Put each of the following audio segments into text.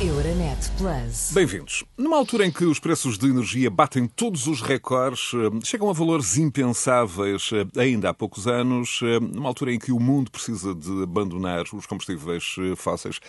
Euronet Plus. Bem-vindos. Numa altura em que os preços de energia batem todos os recordes, eh, chegam a valores impensáveis eh, ainda há poucos anos, eh, numa altura em que o mundo precisa de abandonar os combustíveis fósseis,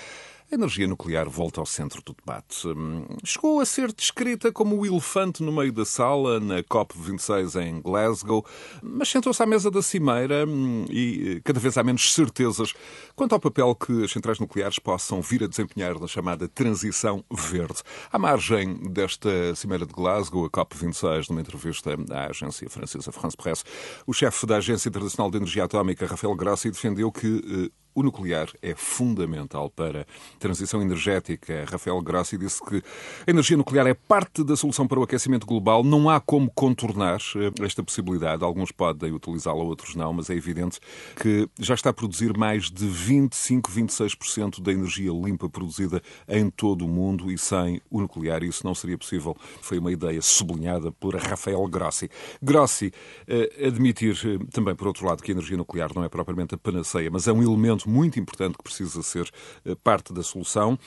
a energia nuclear volta ao centro do debate. Hum, chegou a ser descrita como o elefante no meio da sala na COP26 em Glasgow, mas sentou-se à mesa da cimeira hum, e cada vez há menos certezas quanto ao papel que as centrais nucleares possam vir a desempenhar na chamada transição verde. À margem desta cimeira de Glasgow, a COP26, numa entrevista à agência francesa France Presse, o chefe da Agência Internacional de Energia Atómica, Rafael Grossi, defendeu que eh, o nuclear é fundamental para a transição energética. Rafael Grossi disse que a energia nuclear é parte da solução para o aquecimento global. Não há como contornar eh, esta possibilidade. Alguns podem utilizá-la, outros não, mas é evidente que já está a produzir mais de 25, 26% da energia limpa produzida em todo o mundo e sem o nuclear isso não seria possível. Foi uma ideia sublinhada por Rafael Grossi. Grossi eh, admitir eh, também, por outro lado, que a energia nuclear não é propriamente a panaceia, mas é um elemento muito importante que precisa ser eh, parte da solução.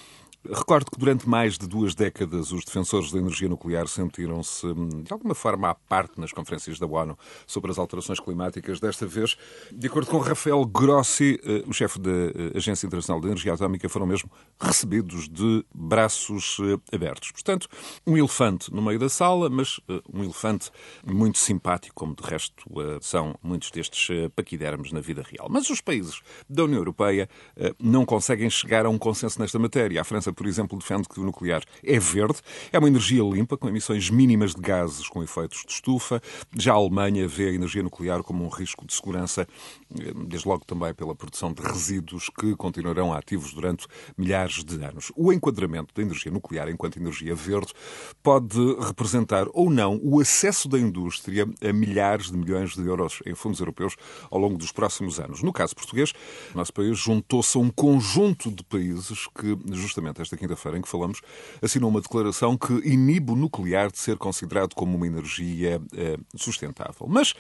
Recordo que durante mais de duas décadas os defensores da energia nuclear sentiram-se hum, de alguma forma à parte nas conferências da ONU sobre as alterações climáticas. Desta vez, de acordo com Rafael Grossi, eh, o chefe da eh, Agência Internacional de Energia Atómica, foram mesmo recebidos de braços eh, abertos. Portanto, um elefante no meio da sala, mas um elefante muito simpático, como de resto são muitos destes paquidermos na vida real. Mas os países da União Europeia não conseguem chegar a um consenso nesta matéria. A França por exemplo, defende que o nuclear é verde, é uma energia limpa, com emissões mínimas de gases com efeitos de estufa. Já a Alemanha vê a energia nuclear como um risco de segurança, eh, desde logo também pela produção de resíduos que continuarão ativos durante milhares de anos. O enquadramento da energia nuclear enquanto energia verde pode representar ou não o acesso da indústria a milhares de milhões de euros em fundos europeus ao longo dos próximos anos. No caso português, o nosso país juntou-se a um conjunto de países que, justamente esta quinta-feira em que falamos, assinou uma declaração que inibe o nuclear de ser considerado como uma energia eh, sustentável. Mas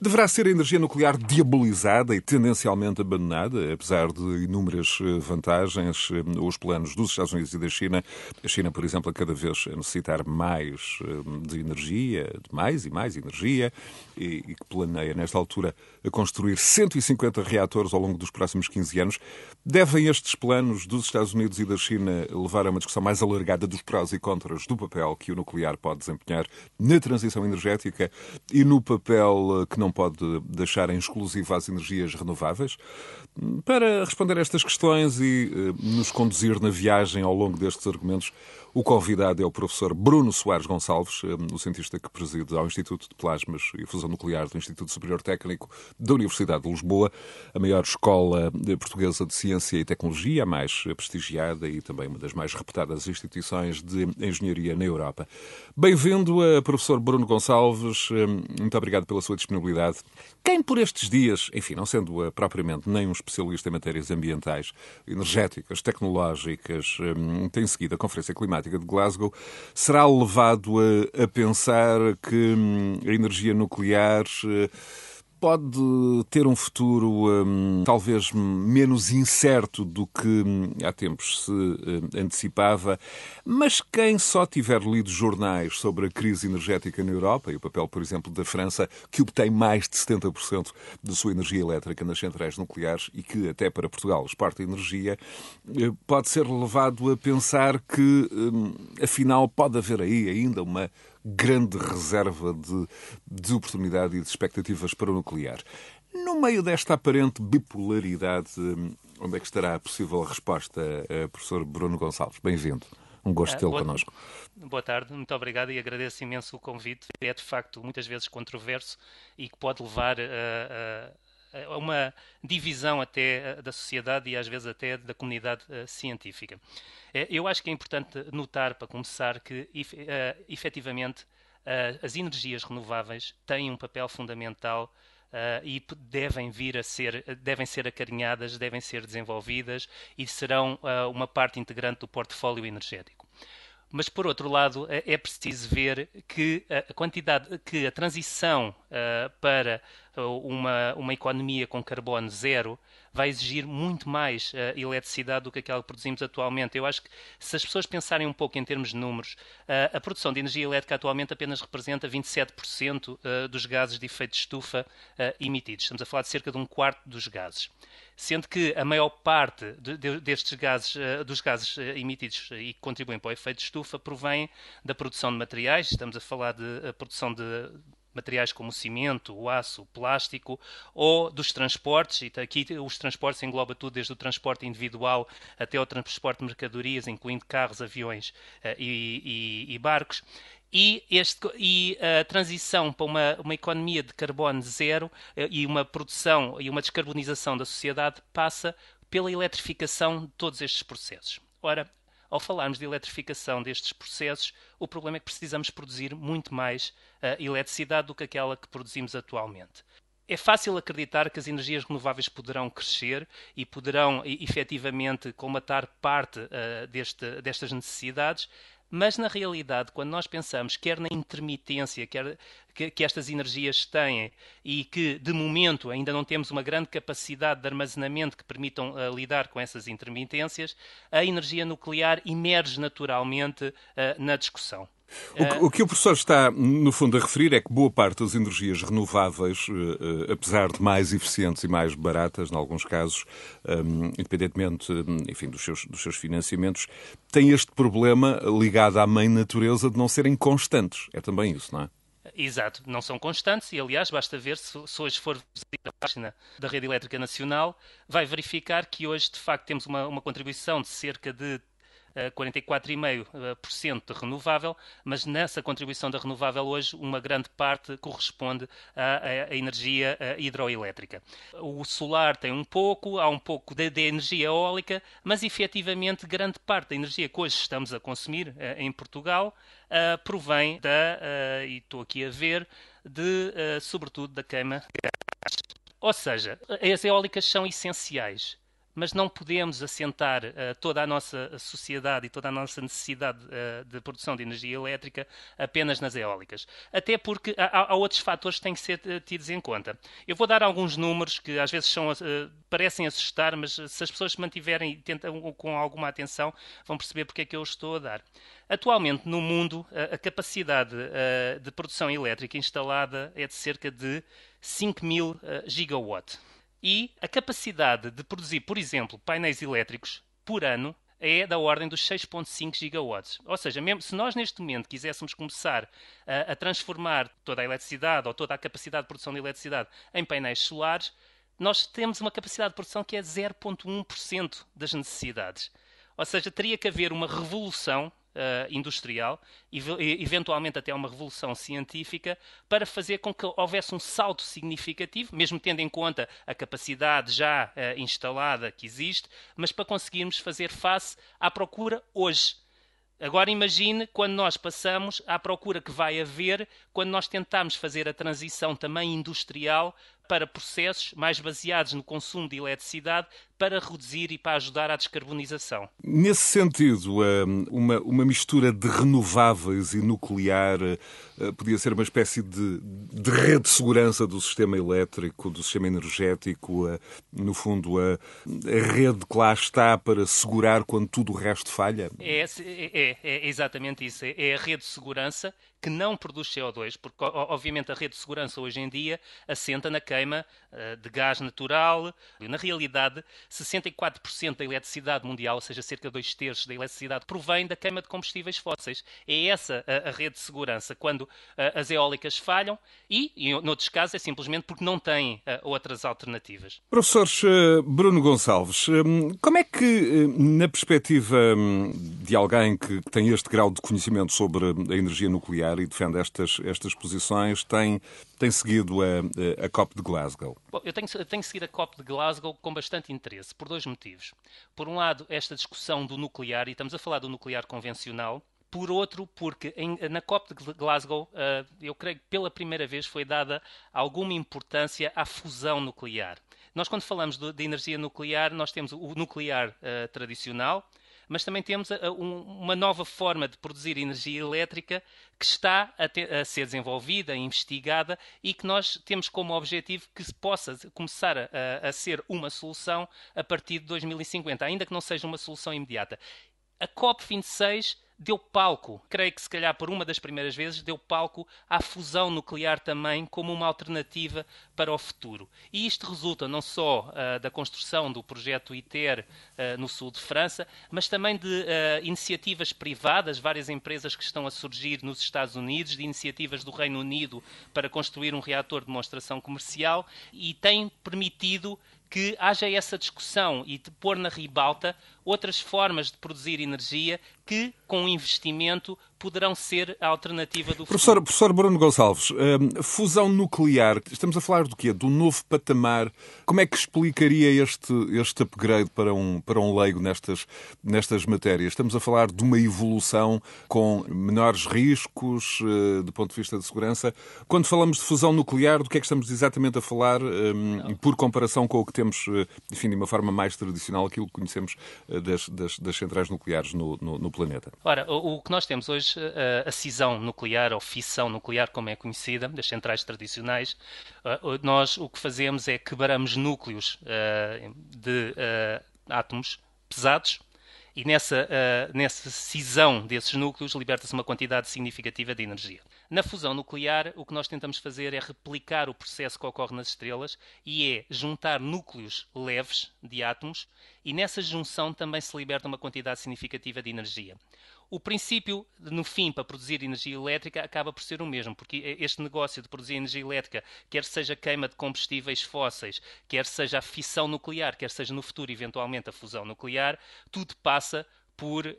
Deverá ser a energia nuclear diabolizada e tendencialmente abandonada, apesar de inúmeras eh, vantagens. Eh, os planos dos Estados Unidos e da China, a China, por exemplo, a cada vez a necessitar mais de energia, de mais e mais energia, e que planeia, nesta altura, a construir 150 reatores ao longo dos próximos 15 anos. Devem estes planos dos Estados Unidos e da China levar a uma discussão mais alargada dos prós e contras do papel que o nuclear pode desempenhar na transição energética e no papel que não pode deixar em exclusivo às energias renováveis. Para responder a estas questões e eh, nos conduzir na viagem ao longo destes argumentos, o convidado é o professor Bruno Soares Gonçalves, eh, o cientista que preside ao Instituto de Plasmas e Fusão Nuclear do Instituto Superior Técnico da Universidade de Lisboa, a maior escola eh, portuguesa de ciência e tecnologia, a mais prestigiada e também uma das mais reputadas instituições de engenharia na Europa. Bem-vindo, eh, professor Bruno Gonçalves. Muito obrigado pela sua disponibilidade. Quem por estes dias, enfim, não sendo propriamente nem um especialista em matérias ambientais, energéticas, tecnológicas, tem seguido a Conferência Climática Climática de Glasgow, será levado a, a pensar que hum, a energia nuclear eh, pode ter um futuro um, talvez menos incerto do que um, há tempos se um, antecipava, mas quem só tiver lido jornais sobre a crise energética na Europa e o papel, por exemplo, da França, que obtém mais de 70% da sua energia elétrica nas centrais nucleares e que até para Portugal exporta energia, eh, pode ser levado a pensar que, hum, afinal, pode haver aí ainda uma grande reserva de, de oportunidade e de expectativas para o nuclear. No meio desta aparente bipolaridade, onde é que estará a possível resposta, uh, professor Bruno Gonçalves? Bem-vindo. Um gosto de tê-lo connosco. Boa tarde, muito obrigado e agradeço imenso o convite. É de facto muitas vezes controverso e que pode levar a, a uma divisão até da sociedade e às vezes até da comunidade uh, científica. Eu acho que é importante notar, para começar, que efetivamente as energias renováveis têm um papel fundamental e devem vir a ser, devem ser acarinhadas, devem ser desenvolvidas e serão uma parte integrante do portfólio energético. Mas, por outro lado, é, é preciso ver que a quantidade, que a transição uh, para uma, uma economia com carbono zero vai exigir muito mais uh, eletricidade do que aquela que produzimos atualmente. Eu acho que se as pessoas pensarem um pouco em termos de números, uh, a produção de energia elétrica atualmente apenas representa 27% uh, dos gases de efeito de estufa emitidos. Estamos a falar de cerca de um quarto dos gases sendo que a maior parte de, de, destes gases, dos gases emitidos e que contribuem para o efeito de estufa, provém da produção de materiais. Estamos a falar de a produção de materiais como o cimento, o aço, o plástico, ou dos transportes, e aqui os transportes engloba tudo, desde o transporte individual até o transporte de mercadorias, incluindo carros, aviões e, e, e, barcos. E, este, e, a transição para uma, uma economia de carbono zero uh, e uma produção e uma descarbonização da sociedade passa pela eletrificação de todos estes processos. Ora, ao falarmos de eletrificação destes processos, o problema é que precisamos produzir muito mais uh, eletricidade do que aquela que produzimos atualmente. É fácil acreditar que as energias renováveis poderão crescer e poderão efetivamente colmatar parte uh, deste, destas necessidades, mas, na realidade, quando nós pensamos quer na intermitência quer, que, que, estas energias têm e que, de momento, ainda não temos uma grande capacidade de armazenamento que permitam uh, lidar com essas intermitências, a energia nuclear emerge naturalmente uh, na discussão. O, o, que o professor está, no fundo, a referir é que boa parte das energias renováveis, uh, apesar de mais eficientes e mais baratas, em alguns casos, um, independentemente enfim, dos, seus, dos seus financiamentos, têm este problema ligado à mãe natureza de não serem constantes. É também isso, não é? Exato, não são constantes e, aliás, basta ver se, se hoje for visitar a página da Rede Elétrica Nacional, vai verificar que hoje, de facto, temos uma, uma contribuição de cerca de 44,5% de renovável, mas nessa contribuição da renovável hoje uma grande parte corresponde à, à energia hidroelétrica. O solar tem um pouco, há um pouco de, de, energia eólica, mas efetivamente grande parte da energia que hoje estamos a consumir eh, em Portugal uh, provém da, uh, e estou aqui a ver, de, sobretudo da queima de gás. Ou seja, as eólicas são essenciais mas não podemos assentar uh, toda a nossa sociedade e toda a nossa necessidade uh, de produção de energia elétrica apenas nas eólicas. Até porque há, há, outros fatores que têm que ser uh, tidos em conta. Eu vou dar alguns números que às vezes são, parecem assustar, mas se as pessoas se mantiverem tentam com alguma atenção, vão perceber porque é que eu estou a dar. Atualmente, no mundo, a, a capacidade de produção elétrica instalada é de cerca de 5 mil gigawatts e a capacidade de produzir, por exemplo, painéis elétricos por ano é da ordem dos 6,5 gigawatts. Ou seja, mesmo se nós neste momento quiséssemos começar a, a, transformar toda a eletricidade ou toda a capacidade de produção de eletricidade em painéis solares, nós temos uma capacidade de produção que é 0,1% das necessidades. Ou seja, teria que haver uma revolução uh, industrial e eventualmente até uma revolução científica para fazer com que houvesse um salto significativo, mesmo tendo em conta a capacidade já uh, instalada que existe, mas para conseguirmos fazer face à procura hoje. Agora imagine quando nós passamos à procura que vai haver quando nós tentamos fazer a transição também industrial para processos mais baseados no consumo de eletricidade para reduzir e para ajudar à descarbonização. Nesse sentido, hum, uma, uma mistura de renováveis e nuclear eh, podia ser uma espécie de, de rede de segurança do sistema elétrico, do sistema energético, eh, no fundo, a, a rede que lá está para segurar quando tudo o resto falha? É, é, é exatamente isso. É a rede de segurança que não produz CO2, porque obviamente a rede de segurança hoje em dia assenta na queima de gás natural. Na realidade, 64% da eletricidade mundial, ou seja, cerca de dois terços da eletricidade, provém da queima de combustíveis fósseis. É essa a, rede de segurança quando uh, as eólicas falham e, em noutros casos, é simplesmente porque não têm uh, outras alternativas. Professor Bruno Gonçalves, como é que, na perspectiva hum, de alguém que tem este grau de conhecimento sobre a energia nuclear, e defende estas, estas posições, tem, tem seguido a, a COP de Glasgow? Bom, eu tenho, tenho seguido a COP de Glasgow com bastante interesse, por dois motivos. Por um lado, esta discussão do nuclear, e estamos a falar do nuclear convencional, por outro, porque em, na COP de Glasgow, uh, eu creio que pela primeira vez foi dada alguma importância à fusão nuclear. Nós, quando falamos de, de energia nuclear, nós temos o nuclear uh, tradicional, mas também temos a, a, um, uma nova forma de produzir energia elétrica que está a, a, ser desenvolvida, investigada e que nós temos como objetivo que possa começar a, ser uma solução a partir de 2050, ainda que não seja uma solução imediata. A COP26 deu palco, creio que se calhar por uma das primeiras vezes, deu palco à fusão nuclear também como uma alternativa para o futuro. E isto resulta não só uh, da construção do projeto ITER uh, no sul de França, mas também de uh, iniciativas privadas, várias empresas que estão a surgir nos Estados Unidos, de iniciativas do Reino Unido para construir um reator de demonstração comercial e tem permitido que haja essa discussão e de pôr na ribalta outras formas de produzir energia que, com investimento, poderão ser a alternativa do professor, futuro. Professor Bruno Gonçalves, hum, fusão nuclear, estamos a falar do quê? Do novo patamar. Como é que explicaria este, este upgrade para um, para um leigo nestas, nestas matérias? Estamos a falar de uma evolução com menores riscos uh, do ponto de vista de segurança. Quando falamos de fusão nuclear, do que é que estamos exatamente a falar, um, por comparação com o que temos, uh, enfim, de uma forma mais tradicional, aquilo que conhecemos das, das, das, centrais nucleares no, no, no planeta? Ora, o, o que nós temos hoje a cisão nuclear ou fissão nuclear, como é conhecida, das centrais tradicionais, nós o que fazemos é quebramos núcleos de átomos pesados e nessa, nessa cisão desses núcleos liberta-se uma quantidade significativa de energia. Na fusão nuclear, o que nós tentamos fazer é replicar o processo que ocorre nas estrelas e é juntar núcleos leves de átomos e nessa junção também se liberta uma quantidade significativa de energia. O princípio, no fim, para produzir energia elétrica acaba por ser o mesmo, porque este negócio de produzir energia elétrica, quer seja queima de combustíveis fósseis, quer seja a fissão nuclear, quer seja no futuro, eventualmente, a fusão nuclear, tudo passa por uh,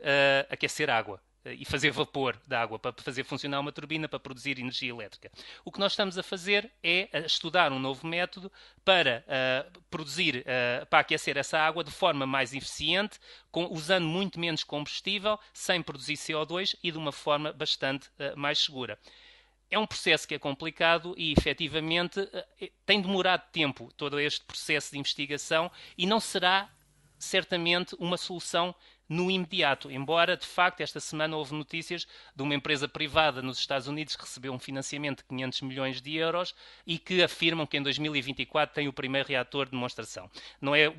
aquecer água e fazer vapor da água para fazer funcionar uma turbina para produzir energia elétrica. O que nós estamos a fazer é estudar um novo método para uh, produzir, uh, para aquecer essa água de forma mais eficiente, com, usando muito menos combustível, sem produzir CO2 e de uma forma bastante uh, mais segura. É um processo que é complicado e, efetivamente, tem demorado tempo todo este processo de investigação e não será certamente uma solução no imediato. Embora, de facto, esta semana houve notícias de uma empresa privada nos Estados Unidos que recebeu um financiamento de 500 milhões de euros e que afirmam que em 2024 tem o primeiro reator de demonstração. Não é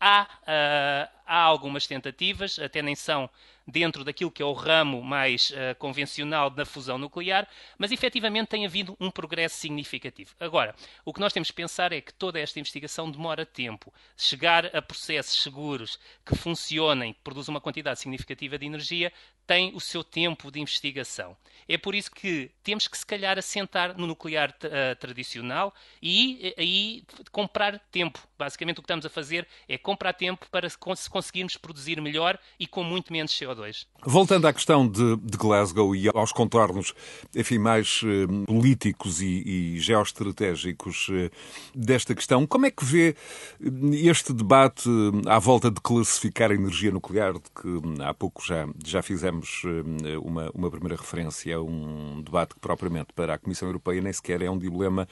há, uh, há algumas tentativas, até nem são dentro daquilo que é o ramo mais uh, convencional da fusão nuclear, mas efetivamente tem havido um progresso significativo. Agora, o que nós temos que pensar é que toda esta investigação demora tempo. Chegar a processos seguros que funcionem, que produzam uma quantidade significativa de energia, tem o seu tempo de investigação. É por isso que temos que, se calhar, assentar no nuclear uh, tradicional e aí comprar tempo. Basicamente, o que estamos a fazer é comprar tempo para conseguirmos produzir melhor e com muito menos CO2. Voltando à questão de, de Glasgow e aos contornos, enfim, mais uh, políticos e, e geoestratégicos uh, desta questão, como é que vê este debate à volta de classificar a energia nuclear, de que há pouco já, já fizemos eh, uma, uma primeira referência um debate que, propriamente para a Comissão Europeia, nem sequer é um dilema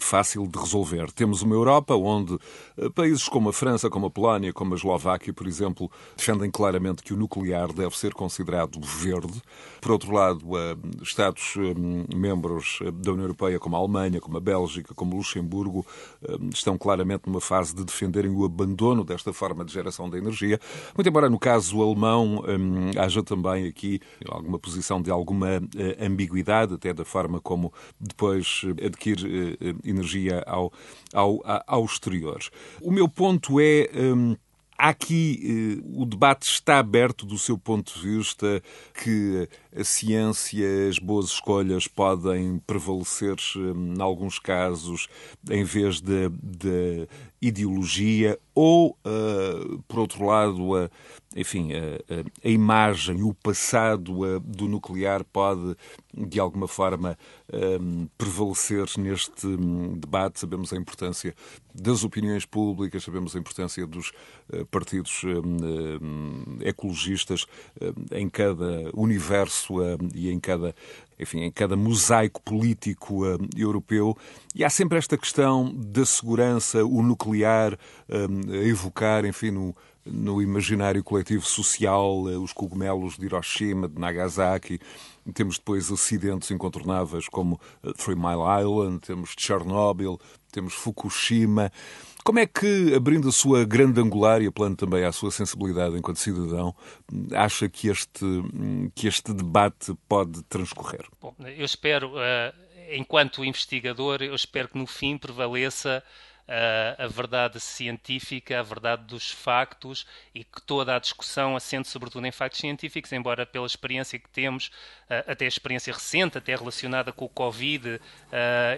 fácil de resolver. Temos uma Europa onde eh, países como a França, como a Polónia, como a Eslováquia, por exemplo, defendem claramente que o nuclear deve ser considerado verde. Por outro lado, eh, Estados-membros da União Europeia, como a Alemanha, como a Bélgica, como Luxemburgo, estão claramente numa fase de defenderem o abandono desta forma de geração de energia. Muito embora no caso alemão haja também aqui alguma posição de alguma ambiguidade, até da forma como depois eh, adquire energia ao, ao, ao exterior. O meu ponto é. Aqui, o debate está aberto do seu ponto de vista que a ciência, as boas escolhas podem prevalecer, em alguns casos, em vez da ideologia, ou, uh, por outro lado, a, enfim, a, a, imagem, o passado do nuclear pode, de alguma forma, um, prevalecer neste um, debate. Sabemos a importância das opiniões públicas, sabemos a importância dos uh, partidos um, ecologistas em cada universo e em cada enfim, em cada mosaico político uh, europeu, e há sempre esta questão da segurança, o nuclear, uh, a evocar, enfim, no, no imaginário coletivo social, os cogumelos de Hiroshima, de Nagasaki. Temos depois acidentes incontornáveis como Three Mile Island, temos Chernobyl, temos Fukushima. Como é que, abrindo a sua grande angular e apelando também à sua sensibilidade enquanto cidadão, acha que este, que este debate pode transcorrer? Bom, eu espero, uh, enquanto investigador, eu espero que no fim prevaleça a, a verdade científica, a verdade dos factos e que toda a discussão assente sobretudo em factos científicos, embora pela experiência que temos, até a experiência recente, até relacionada com o Covid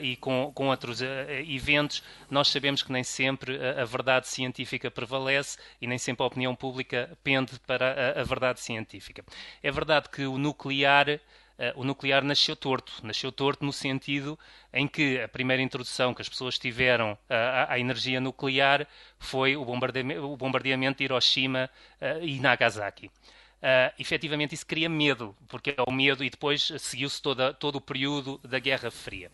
e com, com outros eventos, nós sabemos que nem sempre a, verdade científica prevalece e nem sempre a opinião pública pende para a, a verdade científica. É verdade que o nuclear o nuclear nasceu torto. Nasceu torto no sentido em que a primeira introdução que as pessoas tiveram uh, à, à, energia nuclear foi o bombardeamento, o bombardeamento de Hiroshima uh, e Nagasaki. Uh, efetivamente isso cria medo, porque é o medo e depois seguiu-se todo o período da Guerra Fria.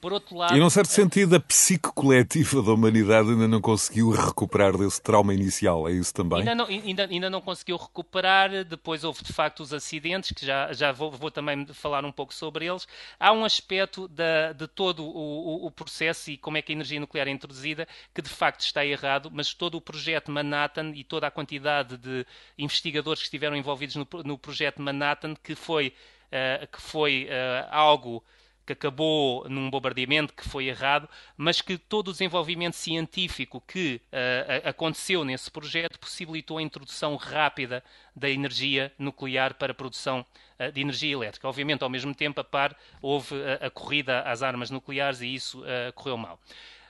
Por outro lado, e num certo sentido, a psique coletiva da humanidade ainda não conseguiu recuperar desse trauma inicial, é isso também? Ainda não, ainda, ainda não conseguiu recuperar, depois houve de facto os acidentes, que já, já vou, vou também falar um pouco sobre eles. Há um aspecto da, de todo o, o, o, processo e como é que a energia nuclear é introduzida que de facto está errado, mas todo o projeto Manhattan e toda a quantidade de investigadores que estiveram envolvidos no, no projeto Manhattan, que foi, uh, que foi uh, algo que acabou num bombardeamento que foi errado, mas que todo o desenvolvimento científico que uh, aconteceu nesse projeto possibilitou a introdução rápida da energia nuclear para a produção uh, de energia elétrica. Obviamente, ao mesmo tempo, a par, houve a, a corrida às armas nucleares e isso uh, correu mal.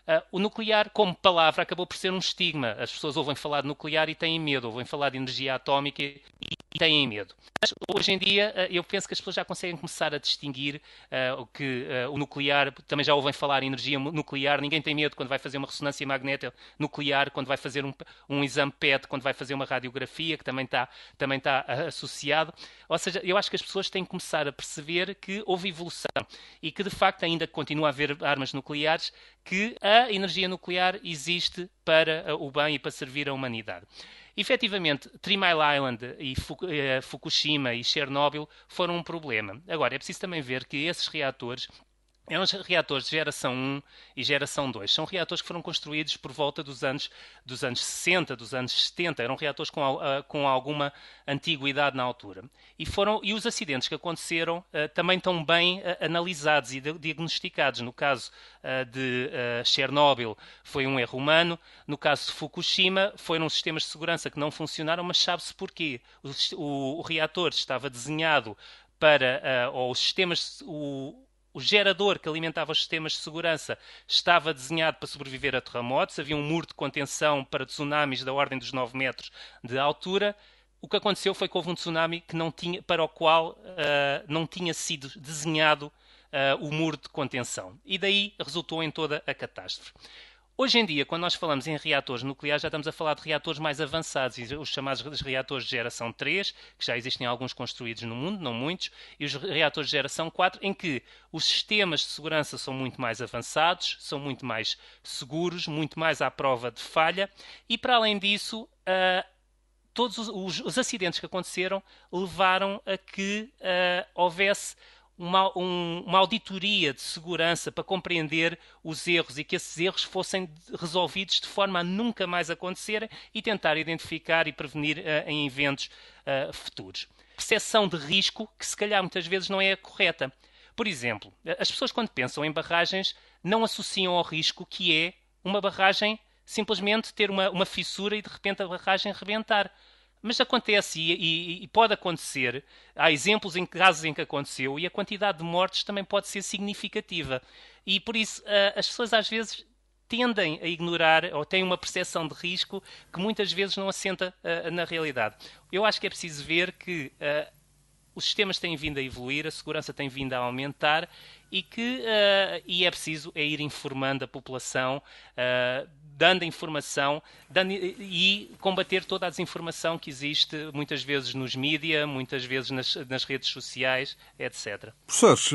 Uh, o nuclear, como palavra, acabou por ser um estigma. As pessoas ouvem falar de nuclear e têm medo, ouvem falar de energia atómica e, e têm medo. Mas hoje em dia, uh, eu penso que as pessoas já conseguem começar a distinguir uh, que o nuclear, também já ouvem falar em energia nuclear, ninguém tem medo quando vai fazer uma ressonância magnética nuclear, quando vai fazer um, um exame PET, quando vai fazer uma radiografia, que também está também tá, associado. Ou seja, eu acho que as pessoas têm que começar a perceber que houve evolução e que, de facto, ainda continua a haver armas nucleares que a energia nuclear existe para o bem e para servir a humanidade. Efetivamente, Three Mile Island e eh, Fukushima e Chernobyl foram um problema. Agora, é preciso também ver que esses reatores eram os reatores de geração 1 e geração 2. São reatores que foram construídos por volta dos anos, dos anos 60, dos anos 70. Eram reatores com, uh, com alguma antiguidade na altura. E, foram, e os acidentes que aconteceram uh, também estão bem uh, analisados e diagnosticados. No caso de Chernobyl foi um erro humano. No caso de Fukushima foram sistemas de segurança que não funcionaram, mas sabe-se porquê. O, o, o, reator estava desenhado para, ou os sistemas... O, o gerador que alimentava os sistemas de segurança estava desenhado para sobreviver a terremotos, havia um muro de contenção para tsunamis da ordem dos 9 metros de altura. O que aconteceu foi que houve um tsunami que não tinha, para o qual uh, não tinha sido desenhado uh, o muro de contenção. E daí resultou em toda a catástrofe. Hoje em dia, quando nós falamos em reatores nucleares, já estamos a falar de reatores mais avançados, os chamados reatores de geração 3, que já existem alguns construídos no mundo, não muitos, e os reatores de geração 4, em que os sistemas de segurança são muito mais avançados, são muito mais seguros, muito mais à prova de falha, e para além disso, uh, todos os, os, acidentes que aconteceram levaram a que uh, houvesse uma, um, uma auditoria de segurança para compreender os erros e que esses erros fossem resolvidos de forma a nunca mais acontecerem e tentar identificar e prevenir uh, em eventos uh, futuros. Percepção de risco que se calhar muitas vezes não é a correta. Por exemplo, as pessoas quando pensam em barragens não associam ao risco que é uma barragem simplesmente ter uma, uma fissura e de repente a barragem rebentar. Mas acontece e, e, e, pode acontecer. Há exemplos em casos em que aconteceu e a quantidade de mortes também pode ser significativa. E por isso uh, as pessoas às vezes tendem a ignorar ou têm uma percepção de risco que muitas vezes não assenta uh, na realidade. Eu acho que é preciso ver que uh, os sistemas têm vindo a evoluir, a segurança tem vindo a aumentar e que e é preciso é ir informando a população dando informação dando, e combater toda a desinformação que existe muitas vezes nos mídias, muitas vezes nas, nas, redes sociais, etc. Professores,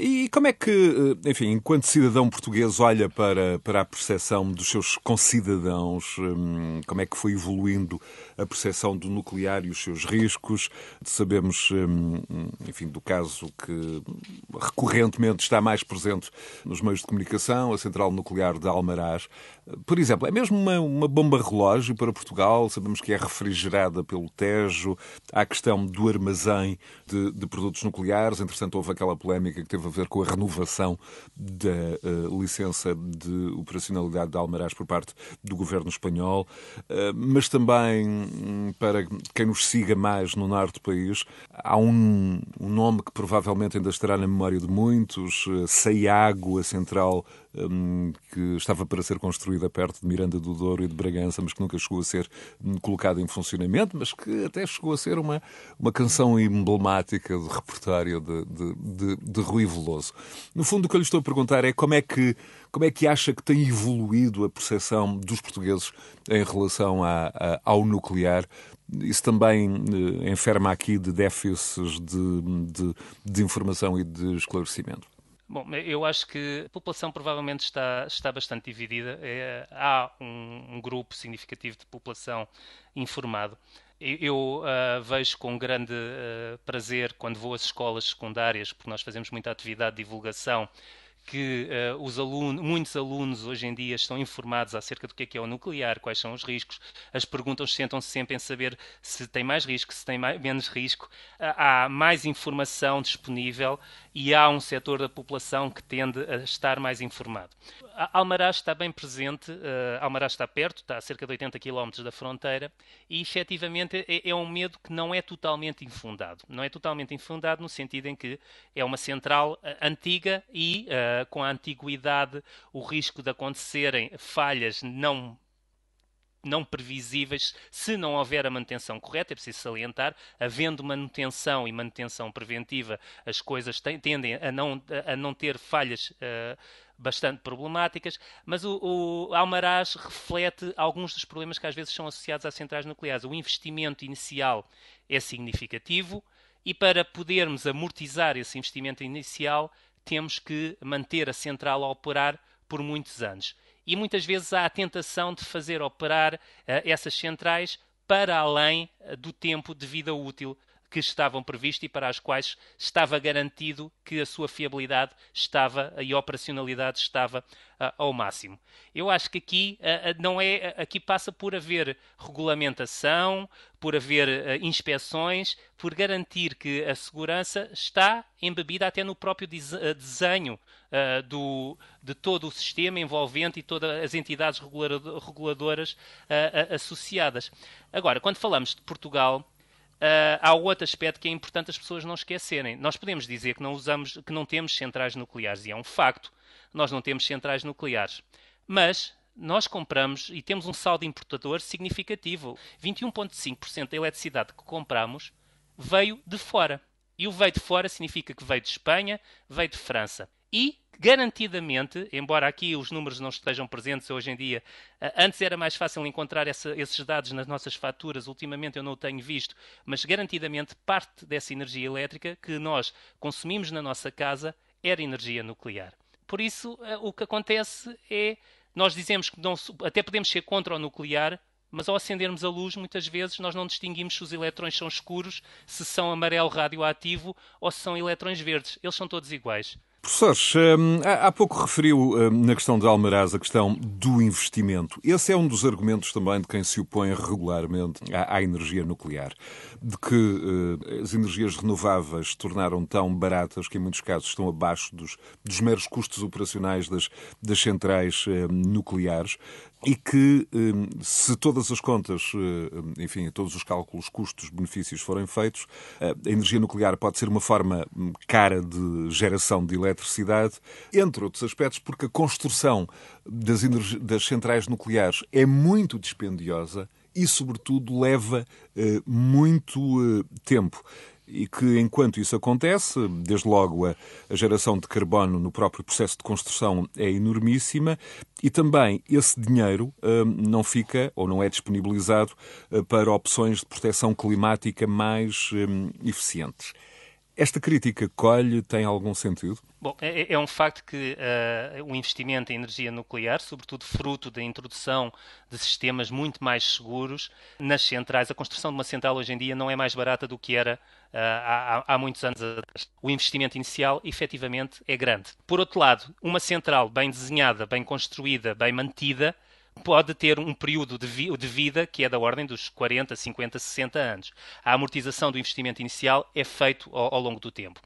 e como é que, enfim, enquanto cidadão português olha para, para a percepção dos seus concidadãos, hum, como é que foi evoluindo a percepção do nuclear e os seus riscos? Sabemos, hum, enfim, do caso que recorrentemente está mais presente nos meios de comunicação, a central nuclear de Almaraz. Por exemplo, é mesmo uma, uma bomba relógio para Portugal, sabemos que é refrigerada pelo Tejo, há a questão do armazém de, de produtos nucleares, entretanto houve aquela polémica que teve a ver com a renovação da uh, licença de operacionalidade de Almaraz por parte do governo espanhol, uh, mas também para quem nos siga mais no norte do país, há um, um nome que provavelmente ainda estará na memória de muitos, uh, Saiago, a central um, que estava para ser construída perto de Miranda do Douro e de Bragança, mas que nunca chegou a ser um, colocada em funcionamento, mas que até chegou a ser uma, uma canção emblemática de repertório de, de, de, de Rui Veloso. No fundo, o que eu lhe estou a perguntar é como é que, como é que acha que tem evoluído a percepção dos portugueses em relação a, a, ao nuclear isso também eh, enferma aqui de déficits de, de, de, informação e de esclarecimento. Bom, eu acho que a população provavelmente está, está bastante dividida. É, há um, um, grupo significativo de população informado. Eu uh, vejo com grande uh, prazer quando vou às escolas secundárias, porque nós fazemos muita atividade de divulgação que uh, os alunos, muitos alunos hoje em dia estão informados acerca do que é, que é o nuclear, quais são os riscos. As perguntas sentam-se sempre em saber se tem mais risco, se tem mais, menos risco. Uh, há mais informação disponível e há um setor da população que tende a estar mais informado. Almaraz está bem presente, uh, Almaraz está perto, está a cerca de 80 km da fronteira e efetivamente é, é, um medo que não é totalmente infundado. Não é totalmente infundado no sentido em que é uma central uh, antiga e uh, com a antiguidade o risco de acontecerem falhas não não previsíveis se não houver a manutenção correta. É preciso salientar, havendo manutenção e manutenção preventiva, as coisas tendem a não, a não ter falhas uh, bastante problemáticas, mas o, o Almaraz reflete alguns dos problemas que às vezes são associados às centrais nucleares. O investimento inicial é significativo e para podermos amortizar esse investimento inicial, temos que manter a central a operar por muitos anos. E muitas vezes há a tentação de fazer operar uh, essas centrais para além uh, do tempo de vida útil que estavam previstos e para as quais estava garantido que a sua fiabilidade estava e operacionalidade estava uh, ao máximo. Eu acho que aqui uh, não é aqui passa por haver regulamentação, por haver uh, inspeções, por garantir que a segurança está embebida até no próprio desenho do, de todo o sistema envolvente e todas as entidades reguladoras associadas. Agora, quando falamos de Portugal, Uh, há outro aspecto que é importante as pessoas não esquecerem. Nós podemos dizer que não usamos, que não temos centrais nucleares e é um facto. Nós não temos centrais nucleares, mas nós compramos e temos um saldo importador significativo. 21,5% da eletricidade que compramos veio de fora. E o veio de fora significa que veio de Espanha, veio de França. E garantidamente, embora aqui os números não estejam presentes hoje em dia, eh, antes era mais fácil encontrar essa, esses dados nas nossas faturas, ultimamente eu não o tenho visto, mas garantidamente parte dessa energia elétrica que nós consumimos na nossa casa era energia nuclear. Por isso, eh, o que acontece é, nós dizemos que não, até podemos ser contra o nuclear, mas ao acendermos a luz, muitas vezes nós não distinguimos se os elétrons são escuros, se são amarelo radioativo ou se são elétrons verdes. Eles são todos iguais. Professores, hum, há pouco referiu hum, na questão de Almaraz a questão do investimento. Esse é um dos argumentos também de quem se opõe regularmente à, energia nuclear, de que hum, as energias renováveis se tornaram tão baratas que em muitos casos estão abaixo dos, dos meros custos operacionais das, das centrais nucleares e que, se todas as contas, enfim, todos os cálculos custos-benefícios forem feitos, a energia nuclear pode ser uma forma cara de geração de eletricidade entre outros aspectos, porque a construção das, das centrais nucleares é muito dispendiosa e, sobretudo, leva uh, muito tempo. E que, enquanto isso acontece, desde logo a, a geração de carbono no próprio processo de construção é enormíssima e também esse dinheiro uh, não fica ou não é disponibilizado uh, para opções de proteção climática mais um, eficientes. Esta crítica colhe tem algum sentido? Bom, é, é um facto que uh, o investimento em energia nuclear, sobretudo fruto da introdução de sistemas muito mais seguros nas centrais, a construção de uma central hoje em dia não é mais barata do que era uh, há, há, muitos anos atrás. O investimento inicial, efetivamente, é grande. Por outro lado, uma central bem desenhada, bem construída, bem mantida, pode ter um período de, vi de, vida que é da ordem dos 40, 50, 60 anos. A amortização do investimento inicial é feito ao, ao longo do tempo.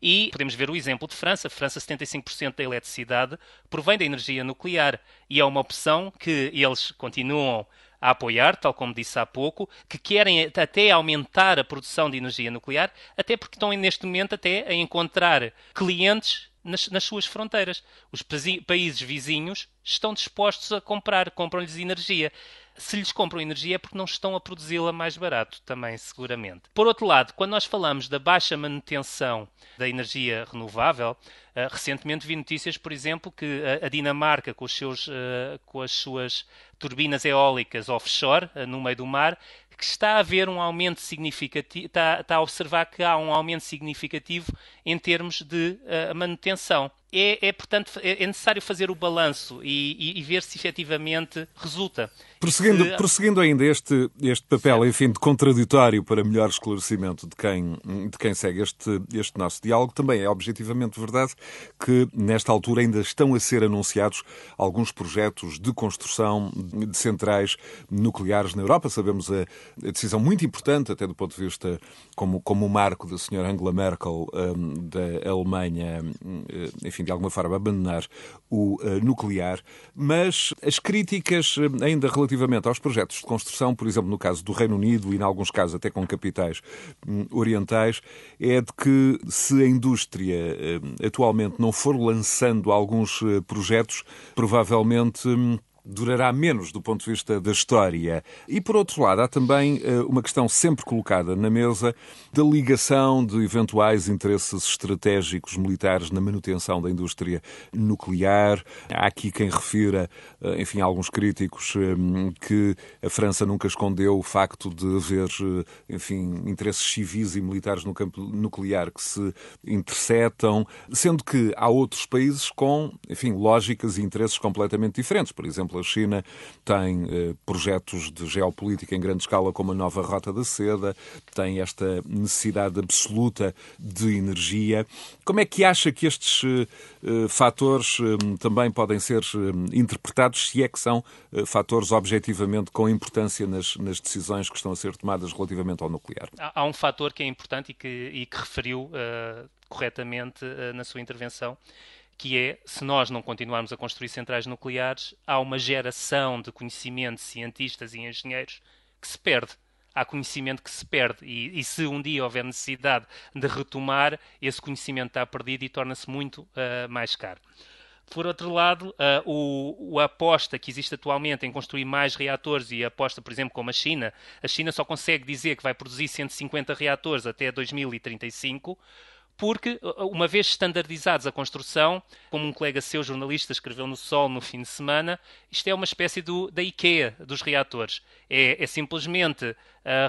E podemos ver o exemplo de França. França, 75% da eletricidade provém da energia nuclear e é uma opção que eles continuam a apoiar, tal como disse há pouco, que querem até aumentar a produção de energia nuclear, até porque estão neste momento até a encontrar clientes nas, nas suas fronteiras. Os países vizinhos estão dispostos a comprar, compram-lhes energia se lhes compram energia é porque não estão a produzi-la mais barato, também, seguramente. Por outro lado, quando nós falamos da baixa manutenção da energia renovável, uh, recentemente vi notícias, por exemplo, que a, Dinamarca, com, seus, uh, com, as suas turbinas eólicas offshore, uh, no meio do mar, que está a haver um aumento significativo, está, está, a observar que há um aumento significativo em termos de manutenção é, é, portanto, é, é necessário fazer o balanço e, e, e, ver se efetivamente resulta. Prosseguindo, se... prosseguindo ainda este, este papel, certo. enfim, de contraditório para melhor esclarecimento de quem, de quem segue este, este nosso diálogo, também é objetivamente verdade que nesta altura ainda estão a ser anunciados alguns projetos de construção de centrais nucleares na Europa. Sabemos a, a decisão muito importante, até do ponto de vista como, como o marco da senhora Angela Merkel um, da Alemanha, hum, enfim, enfim, de alguma forma abandonar o uh, nuclear, mas as críticas eh, ainda relativamente aos projetos de construção, por exemplo, no caso do Reino Unido e, em alguns casos, até com capitais um, orientais, é de que se a indústria uh, atualmente não for lançando alguns projetos, provavelmente. Durará menos do ponto de vista da história. E, por outro lado, há também eh, uma questão sempre colocada na mesa da ligação de eventuais interesses estratégicos militares na manutenção da indústria nuclear. Há aqui quem refira, eh, enfim, alguns críticos, eh, que a França nunca escondeu o facto de haver, enfim, interesses civis e militares no campo nuclear que se interceptam, sendo que há outros países com, enfim, lógicas e interesses completamente diferentes. Por exemplo, a China tem eh, projetos de geopolítica em grande escala, como a nova Rota da Seda, tem esta necessidade absoluta de energia. Como é que acha que estes eh, eh fatores também podem ser interpretados, se é que são fatores objetivamente com importância nas, nas, decisões que estão a ser tomadas relativamente ao nuclear? Há, há um fator que é importante e que, e que referiu corretamente na sua intervenção, que é, se nós não continuarmos a construir centrais nucleares, há uma geração de conhecimento, cientistas e engenheiros que se perde. Há conhecimento que se perde e, e se um dia houver necessidade de retomar, esse conhecimento está perdido e torna-se muito uh, mais caro. Por outro lado, uh, o, a aposta que existe atualmente em construir mais reatores e a aposta, por exemplo, como a China, a China só consegue dizer que vai produzir 150 reatores até 2035, porque, uh, uh, uma vez standardizados a construção, como um colega seu, jornalista, escreveu no Sol no fim de semana, isto é uma espécie do, da IKEA dos reatores. É, é simplesmente uh,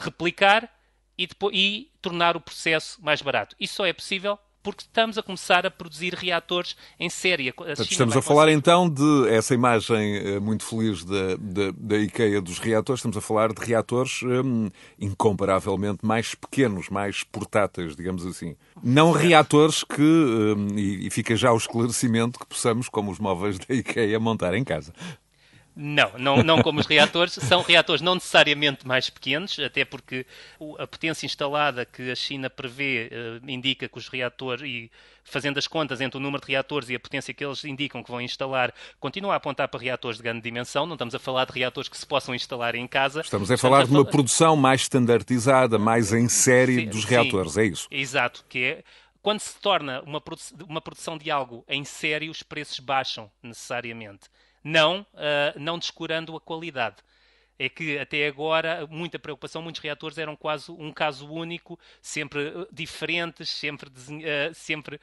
replicar e, depois, e tornar o processo mais barato. Isso só é possível porque estamos a começar a produzir reatores em série. Portanto, estamos a falar então de essa imagem eh, muito feliz da, da, da, IKEA dos reatores, estamos a falar de reatores hum, incomparavelmente mais pequenos, mais portáteis, digamos assim. Não reatores que, hum, e, e fica já o esclarecimento, que possamos, como os móveis da IKEA, montar em casa. Não, não, não como os reatores. São reatores não necessariamente mais pequenos, até porque a potência instalada que a China prevê uh, indica que os reatores, e fazendo as contas entre o número de reatores e a potência que eles indicam que vão instalar, continua a apontar para reatores de grande dimensão. Não estamos a falar de reatores que se possam instalar em casa. Estamos a estamos falar a de uma produção mais standardizada, mais em série sim, dos reatores, sim, é isso? Exato, que é quando se torna uma, produ uma produção de algo em série, os preços baixam necessariamente não, uh, não descurando a qualidade. é que até agora muita preocupação, muitos reatores eram quase um caso único, sempre uh, diferentes, sempre, uh, sempre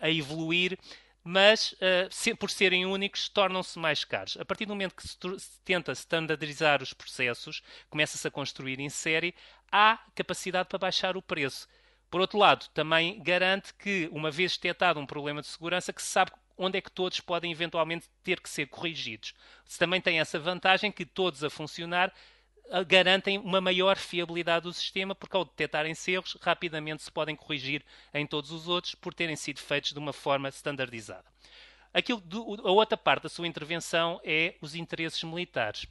a evoluir, mas uh, por serem únicos tornam-se mais caros. A partir do momento que se, se tenta standardizar os processos, começa-se a construir em série, há capacidade para baixar o preço. Por outro lado, também garante que, uma vez detectado um problema de segurança, que se sabe onde é que todos podem eventualmente ter que ser corrigidos. Se também tem essa vantagem que todos a funcionar garantem uma maior fiabilidade do sistema, porque ao detectarem erros, rapidamente se podem corrigir em todos os outros por terem sido feitos de uma forma standardizada. Aquilo do, a outra parte da sua intervenção é os interesses militares.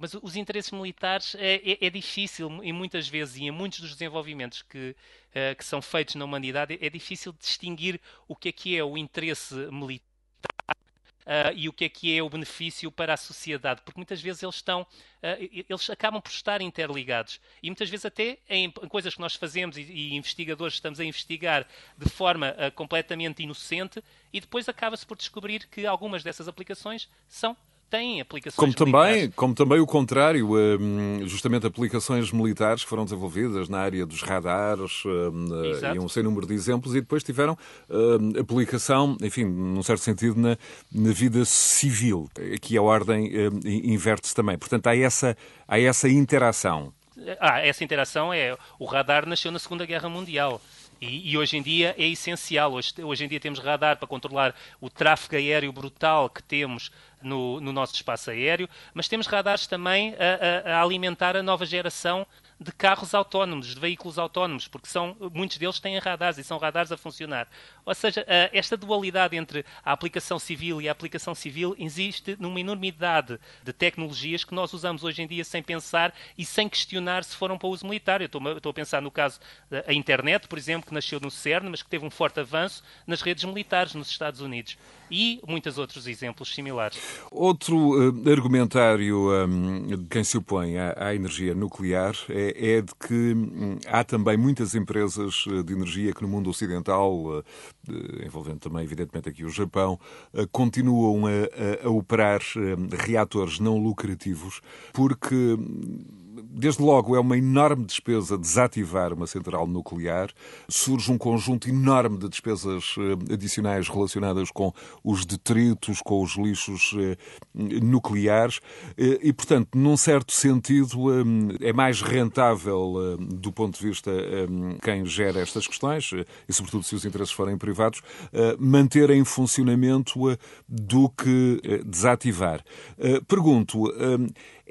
Mas os interesses militares é, é, é, difícil, e muitas vezes, e em muitos dos desenvolvimentos que, uh, que são feitos na humanidade, é difícil distinguir o que é que é o interesse militar Uh, e o que é que é o benefício para a sociedade, porque muitas vezes eles estão, uh, eles acabam por estar interligados. E muitas vezes até em, em coisas que nós fazemos e, e, investigadores estamos a investigar de forma uh, completamente inocente e depois acaba-se por descobrir que algumas dessas aplicações são têm aplicações como militares. também Como também o contrário, hum, justamente aplicações militares que foram desenvolvidas na área dos radares hum, e um sem número de exemplos e depois tiveram hum, aplicação, enfim, num certo sentido, na, na vida civil. Aqui a ordem inverte-se também. Portanto, há essa, há essa interação. Ah, essa interação é. O radar nasceu na Segunda Guerra Mundial. E, e, hoje em dia é essencial. Hoje, hoje em dia temos radar para controlar o tráfego aéreo brutal que temos no, no nosso espaço aéreo, mas temos radares também a, a, a alimentar a nova geração de carros autónomos, de veículos autónomos, porque são, muitos deles têm radares e são radares a funcionar. Ou seja, esta dualidade entre a aplicação civil e a aplicação civil existe numa enormidade de tecnologias que nós usamos hoje em dia sem pensar e sem questionar se foram para uso militar. Eu estou, estou a pensar no caso da internet, por exemplo, que nasceu no CERN, mas que teve um forte avanço nas redes militares nos Estados Unidos e muitos outros exemplos similares. Outro uh, argumentário um, de quem se opõe à, à energia nuclear é, é de que um, há também muitas empresas eh, de energia que no mundo ocidental, uh, envolvendo também evidentemente aqui o Japão, uh, continuam a, a, a operar reatores não lucrativos porque desde logo, é uma enorme despesa desativar uma central nuclear. Surge um conjunto enorme de despesas eh, adicionais relacionadas com os detritos, com os lixos eh, nucleares. Eh, e, portanto, num certo sentido, é mais rentável do ponto de vista quem gera estas questões, e sobretudo se os interesses forem privados, manter em funcionamento do que desativar. Pergunto,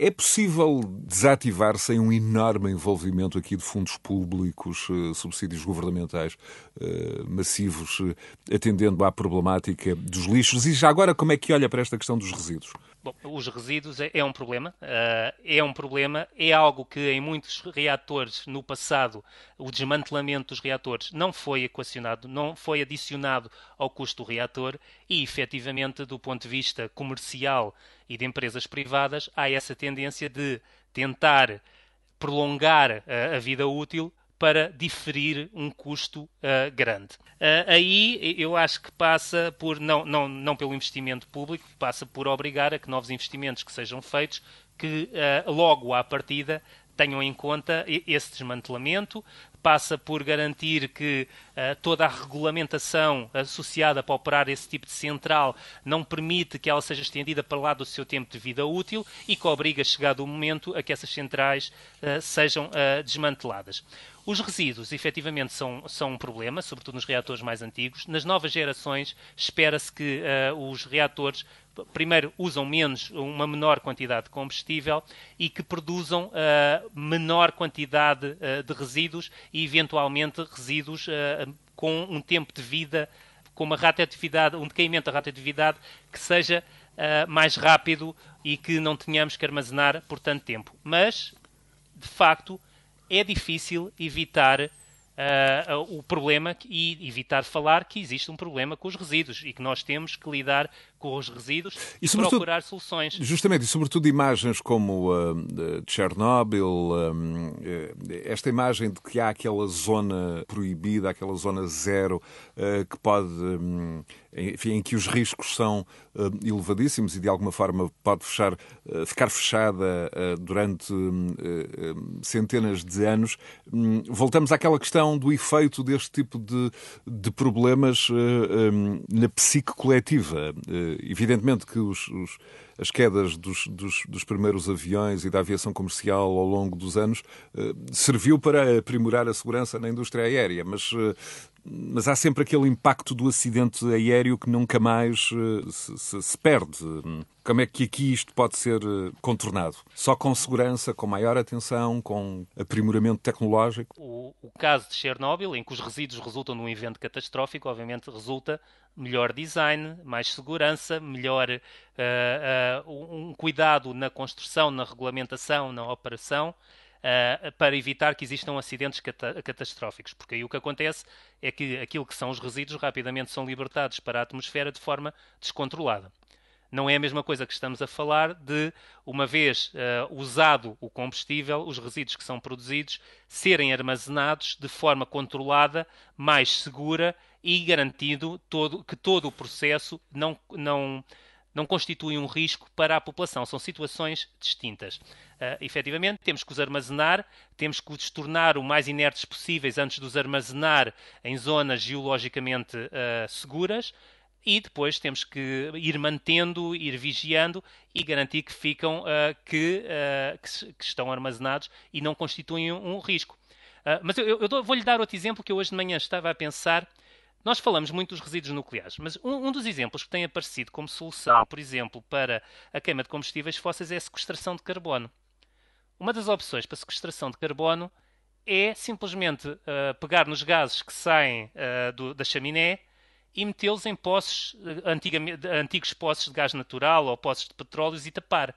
é possível desativar sem um enorme envolvimento aqui de fundos públicos, eh, subsídios governamentais eh, massivos, eh, atendendo à problemática dos lixos? E já agora, como é que olha para esta questão dos resíduos? Bom, os resíduos é, é um problema, uh, é um problema, é algo que em muitos reatores no passado o desmantelamento dos reatores não foi equacionado, não foi adicionado ao custo do reator e efetivamente do ponto de vista comercial e de empresas privadas há essa tendência de tentar prolongar uh, a vida útil para diferir um custo uh, grande. Uh, aí eu acho que passa por, não, não, não pelo investimento público, passa por obrigar a que novos investimentos que sejam feitos, que uh, logo à partida tenham em conta esse desmantelamento, passa por garantir que uh, toda a regulamentação associada para operar esse tipo de central não permite que ela seja estendida para lá do seu tempo de vida útil e que obriga, chegado o momento, a que essas centrais uh, sejam uh, desmanteladas. Os resíduos, efetivamente, são, são um problema, sobretudo nos reatores mais antigos. Nas novas gerações, espera-se que os reatores primeiro usam menos, uma menor quantidade de combustível e que produzam uh, menor quantidade uh, de resíduos e eventualmente resíduos uh, com um tempo de vida, com uma radioatividade, um decaimento da radioatividade que seja mais rápido e que não tenhamos que armazenar por tanto tempo. Mas, de facto, é difícil evitar uh, o problema e evitar falar que existe um problema com os resíduos e que nós temos que lidar com os resíduos e, e procurar soluções. Justamente, e sobretudo imagens como uh, de Chernobyl, um, esta imagem de que há aquela zona proibida, aquela zona zero, uh, que pode, um, enfim, em que os riscos são uh, elevadíssimos e de alguma forma pode fechar, ficar fechada durante hum, centenas de anos. Um, voltamos àquela questão do efeito deste tipo de, de problemas hum, na psique coletiva evidentemente que os, os, as quedas dos, dos, dos, primeiros aviões e da aviação comercial ao longo dos anos eh, serviu para aprimorar a segurança na indústria aérea, mas eh, mas há sempre aquele impacto do acidente aéreo que nunca mais uh, se, se, se, perde. Como é que aqui isto pode ser contornado? Só com segurança, com maior atenção, com aprimoramento tecnológico? O, o caso de Chernobyl, em que os resíduos resultam de um evento catastrófico, obviamente resulta melhor design, mais segurança, melhor um cuidado na construção, na regulamentação, na operação uh, para evitar que existam acidentes cata catastróficos, porque aí o que acontece é que aquilo que são os resíduos rapidamente são libertados para a atmosfera de forma descontrolada. Não é a mesma coisa que estamos a falar de, uma vez uh, usado o combustível, os resíduos que são produzidos serem armazenados de forma controlada, mais segura e garantido todo, que todo o processo não, não, não constitui um risco para a população. São situações distintas. Uh, efetivamente, temos que os armazenar, temos que os tornar o mais inertes possíveis antes de os armazenar em zonas geologicamente uh, seguras e depois temos que ir mantendo, ir vigiando e garantir que ficam, uh, que, uh, que, que, estão armazenados e não constituem um, um risco. Uh, mas eu, eu vou-lhe dar outro exemplo que eu hoje de manhã estava a pensar nós falamos muito dos resíduos nucleares, mas um, um, dos exemplos que tem aparecido como solução, por exemplo, para a queima de combustíveis fósseis é a sequestração de carbono. Uma das opções para a sequestração de carbono é simplesmente uh, pegar nos gases que saem uh, do, da chaminé e metê-los em poços, uh, antigos poços de gás natural ou poços de petróleos e tapar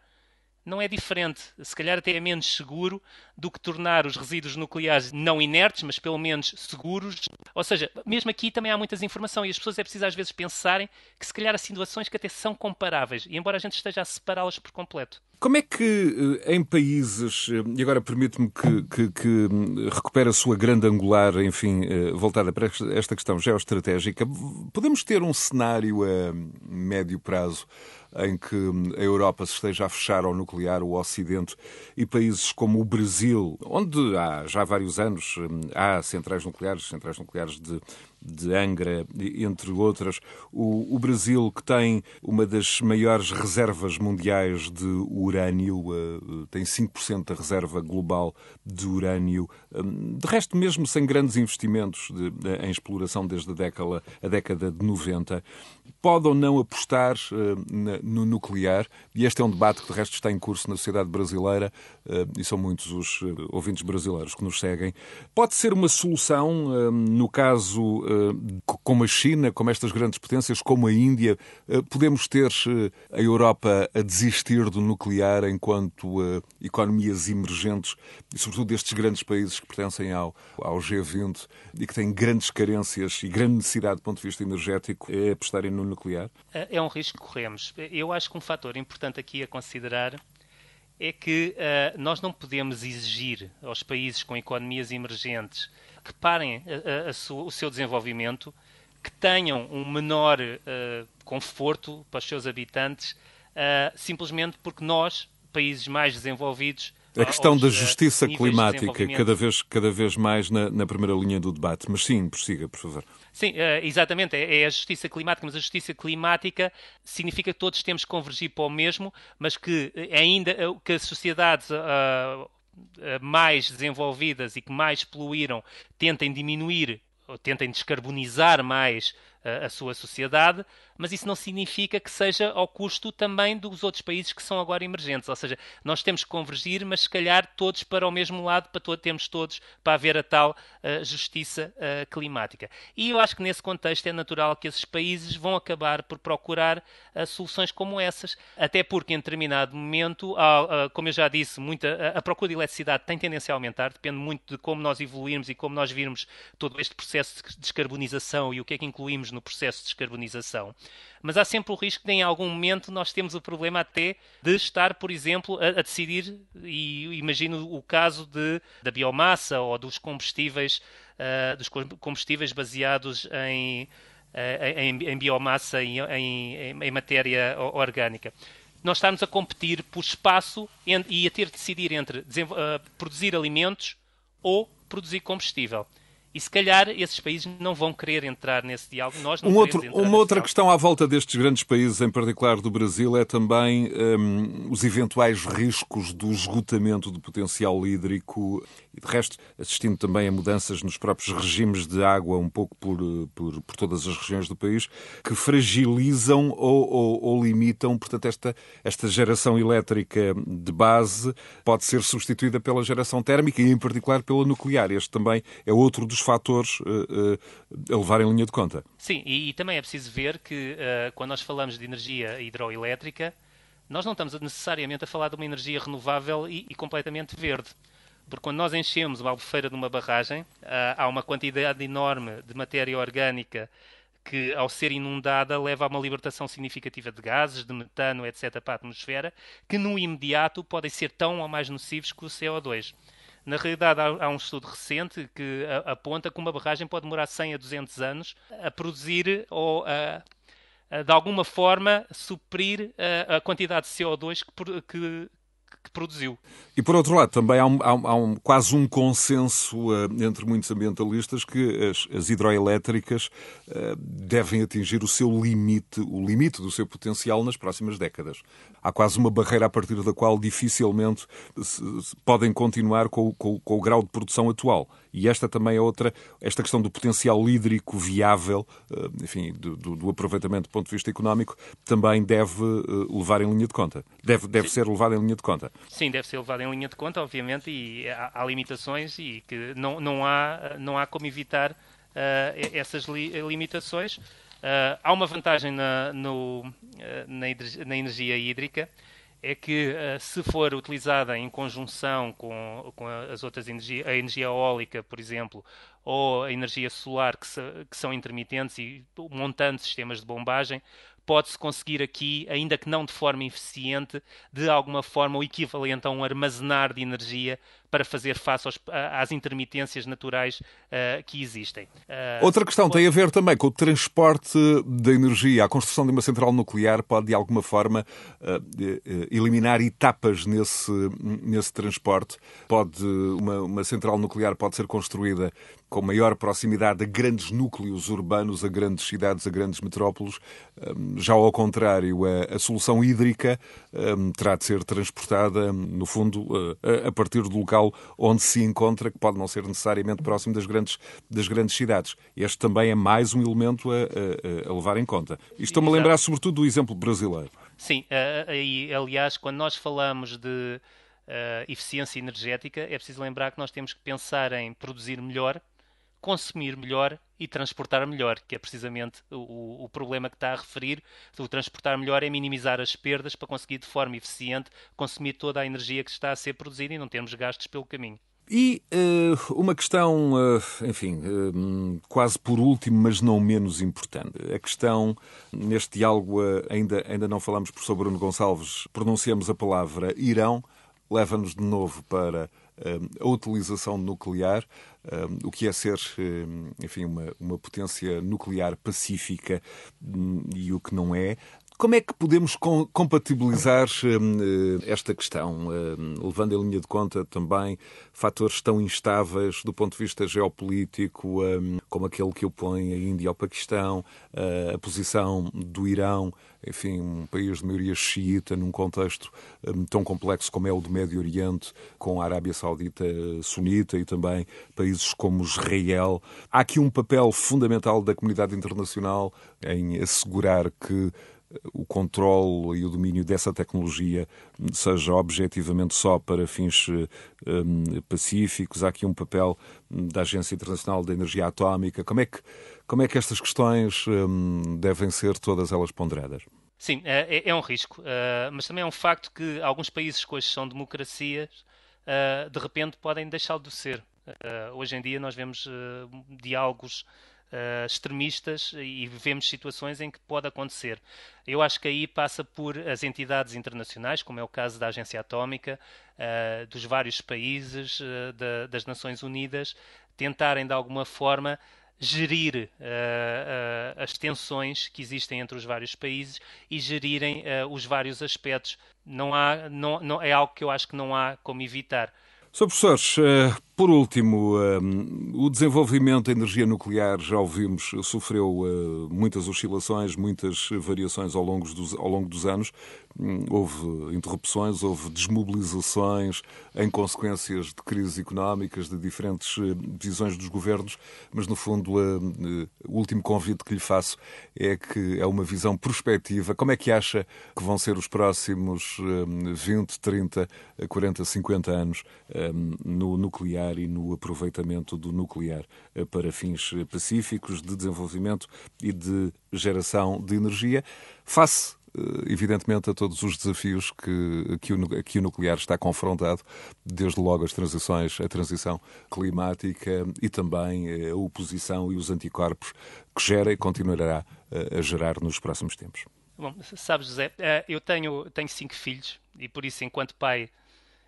não é diferente. Se calhar até é menos seguro do que tornar os resíduos nucleares não inertes, mas pelo menos seguros. Ou seja, mesmo aqui também há muitas informações e as pessoas é preciso às vezes pensarem que se calhar há situações que até são comparáveis, e embora a gente esteja a separá-las por completo. Como é que eh, em países, eh, e agora permite-me que, que, que, hum, recupere a sua grande angular, enfim, eh, voltada para esta questão geoestratégica, podemos ter um cenário a médio prazo em que a Europa se esteja a fechar ao nuclear, o Ocidente, e países como o Brasil, onde há já vários anos hum, há centrais nucleares, centrais nucleares de de Angra, entre outras. O, o, Brasil, que tem uma das maiores reservas mundiais de urânio, uh, tem 5% da reserva global de urânio. Um, de resto, mesmo sem grandes investimentos de, de, em exploração desde a década, a década de 90, pode ou não apostar uh, na, no nuclear? E este é um debate que, de resto, está em curso na sociedade brasileira, uh, e são muitos os ouvintes brasileiros que nos seguem. Pode ser uma solução, no caso como a China, como estas grandes potências, como a Índia, eh, podemos ter eh, a Europa a desistir do nuclear enquanto economias emergentes, e sobretudo destes grandes países que pertencem ao, ao G20 e que têm grandes carências e grande necessidade do ponto de vista energético, é apostarem no nuclear? É um risco que corremos. Eu acho que um fator importante aqui a considerar é que uh, nós não podemos exigir aos países com economias emergentes que parem a, a, a o seu desenvolvimento, que tenham um menor uh, conforto para os seus habitantes, uh, simplesmente porque nós, países mais desenvolvidos, a questão da justiça climática, cada vez, cada vez mais na, na, primeira linha do debate. Mas sim, prossiga, por favor. Sim, exatamente. É, é, a justiça climática, mas a justiça climática significa que todos temos que convergir para o mesmo, mas que ainda que as sociedades mais desenvolvidas e que mais poluíram tentem diminuir ou tentem descarbonizar mais a sua sociedade, mas isso não significa que seja ao custo também dos outros países que são agora emergentes. Ou seja, nós temos que convergir, mas se calhar todos para o mesmo lado, para to termos todos para haver a tal uh, justiça uh, climática. E eu acho que nesse contexto é natural que esses países vão acabar por procurar uh, soluções como essas, até porque em determinado momento, como eu já disse, muita, a procura de eletricidade tem tendência a aumentar, depende muito de como nós evoluirmos e como nós virmos todo este processo de descarbonização e o que é que incluímos no processo de descarbonização. Mas há sempre o risco de, em algum momento, nós temos o problema até de estar, por exemplo, a, a decidir, e imagino o caso de, da biomassa ou dos combustíveis, uh, dos combustíveis baseados em, uh, em, em, biomassa, em, em, em matéria orgânica nós estamos a competir por espaço e a ter de decidir entre uh, produzir alimentos ou produzir combustível. E se calhar esses países não vão querer entrar nesse diálogo. Nós não um outro, uma outra diálogo. questão à volta destes grandes países, em particular do Brasil, é também um, os eventuais riscos do esgotamento do potencial hídrico e, de resto, assistindo também a mudanças nos próprios regimes de água, um pouco por, por, por todas as regiões do país, que fragilizam ou, ou, ou limitam, portanto, esta, esta geração elétrica de base pode ser substituída pela geração térmica e, em particular, pela nuclear. Este também é outro dos fatores uh, uh, a levar em linha de conta. Sim, e, e também é preciso ver que uh, quando nós falamos de energia hidroelétrica, nós não estamos necessariamente a falar de uma energia renovável e, e completamente verde. Porque quando nós enchemos uma albufeira de uma barragem, há uma quantidade enorme de matéria orgânica que, ao ser inundada, leva a uma libertação significativa de gases, de metano, etc., para a atmosfera, que no imediato podem ser tão ou mais nocivos que o CO2. Na realidade, há, um estudo recente que aponta que uma barragem pode demorar 100 a 200 anos a produzir ou a, de alguma forma suprir a quantidade de CO2 que, que, produziu. E por outro lado, também há, há, um, há um, quase um consenso uh, entre muitos ambientalistas que as, as hidroelétricas uh, devem atingir o seu limite, o limite do seu potencial nas próximas décadas. Há quase uma barreira a partir da qual dificilmente se, se podem continuar com, com, com o grau de produção atual. E esta também é outra, esta questão do potencial hídrico viável, uh, enfim, do, do, aproveitamento do ponto de vista económico, também deve levar em linha de conta. Deve, deve ser levado em linha de conta. Sim, deve ser levado em linha de conta, obviamente, e há, há limitações e que não, não, há, não há como evitar uh, essas li, limitações. Uh, há uma vantagem na, no, uh, na, na, energia hídrica, é que se for utilizada em conjunção com, com as outras energias, a energia eólica, por exemplo, ou a energia solar, que, se, que são intermitentes e montando sistemas de bombagem, pode-se conseguir aqui, ainda que não de forma eficiente, de alguma forma o equivalente a um armazenar de energia para fazer face aos, às intermitências naturais uh, que existem. Uh, Outra questão pode... tem a ver também com o transporte da energia. A construção de uma central nuclear pode, de alguma forma, uh, eliminar etapas nesse, nesse transporte. Pode, uma, uma central nuclear pode ser construída com maior proximidade a grandes núcleos urbanos, a grandes cidades, a grandes metrópoles. Já ao contrário, a, a solução hídrica um, terá de ser transportada, no fundo, a, a partir do local onde se encontra, que pode não ser necessariamente próximo das grandes, das grandes cidades. Este também é mais um elemento a, a, levar em conta. Estou-me a lembrar, sobretudo, do exemplo brasileiro. Sim, uh, e aliás, quando nós falamos de uh, eficiência energética, é preciso lembrar que nós temos que pensar em produzir melhor, consumir melhor e transportar melhor, que é precisamente o, o, problema que está a referir. O transportar melhor é minimizar as perdas para conseguir de forma eficiente consumir toda a energia que está a ser produzida e não termos gastos pelo caminho. E uh, uma questão, uh, enfim, uh, quase por último, mas não menos importante. A questão, neste diálogo, ainda, ainda não falamos, professor Bruno Gonçalves, pronunciamos a palavra Irão, leva-nos de novo para a utilização nuclear, o que é ser, enfim, uma, uma potência nuclear pacífica hum, e o que não é. Como é que podemos compatibilizar hum, eh, esta questão, hum, levando em linha de conta também fatores tão instáveis do ponto de vista geopolítico, como aquele que opõe a Índia ao Paquistão, a posição do Irão enfim, um país de maioria xiita, num contexto tão complexo como é o do Médio Oriente, com a Arábia Saudita sunita e também países como Israel. Há aqui um papel fundamental da comunidade internacional em assegurar que o controle e o domínio dessa tecnologia seja objetivamente só para fins um, pacíficos. Há aqui um papel da Agência Internacional da Energia Atómica. Como é que, como é que estas questões um, devem ser todas elas ponderadas? Sim, é, é, é um risco, uh, mas também é um facto que alguns países que hoje são democracias, uh, de repente podem deixá-lo de ser. Uh, hoje em dia nós vemos diálogos uh, extremistas e vemos situações em que pode acontecer. Eu acho que aí passa por as entidades internacionais, como é o caso da Agência Atómica, uh, dos vários países, uh, da, das Nações Unidas, tentarem de alguma forma gerir as tensões que existem entre os vários países e gerirem os vários aspectos. Não há, não, não, é algo que eu acho que não há como evitar. Sr. Professores, por último, um, o desenvolvimento da energia nuclear, já ouvimos, sofreu uh, muitas oscilações, muitas variações ao longo dos, ao longo dos anos. Um, houve interrupções, houve desmobilizações em consequências de crises económicas, de diferentes uh, visões dos governos, mas no fundo uh, o último convite que lhe faço é que é uma visão prospectiva. Como é que acha que vão ser os próximos 20, 30, 40, 50 anos no nuclear? Nuclear e no aproveitamento do nuclear eh, para fins eh, pacíficos, de desenvolvimento e de geração de energia, face eh, evidentemente, a todos os desafios que, que, o, que o nuclear está confrontado, desde logo as transições, a transição climática e também a oposição e os anticorpos que gera e continuará a gerar nos próximos tempos. Bom, sabes, José, eu tenho, tenho cinco filhos e por isso, enquanto pai,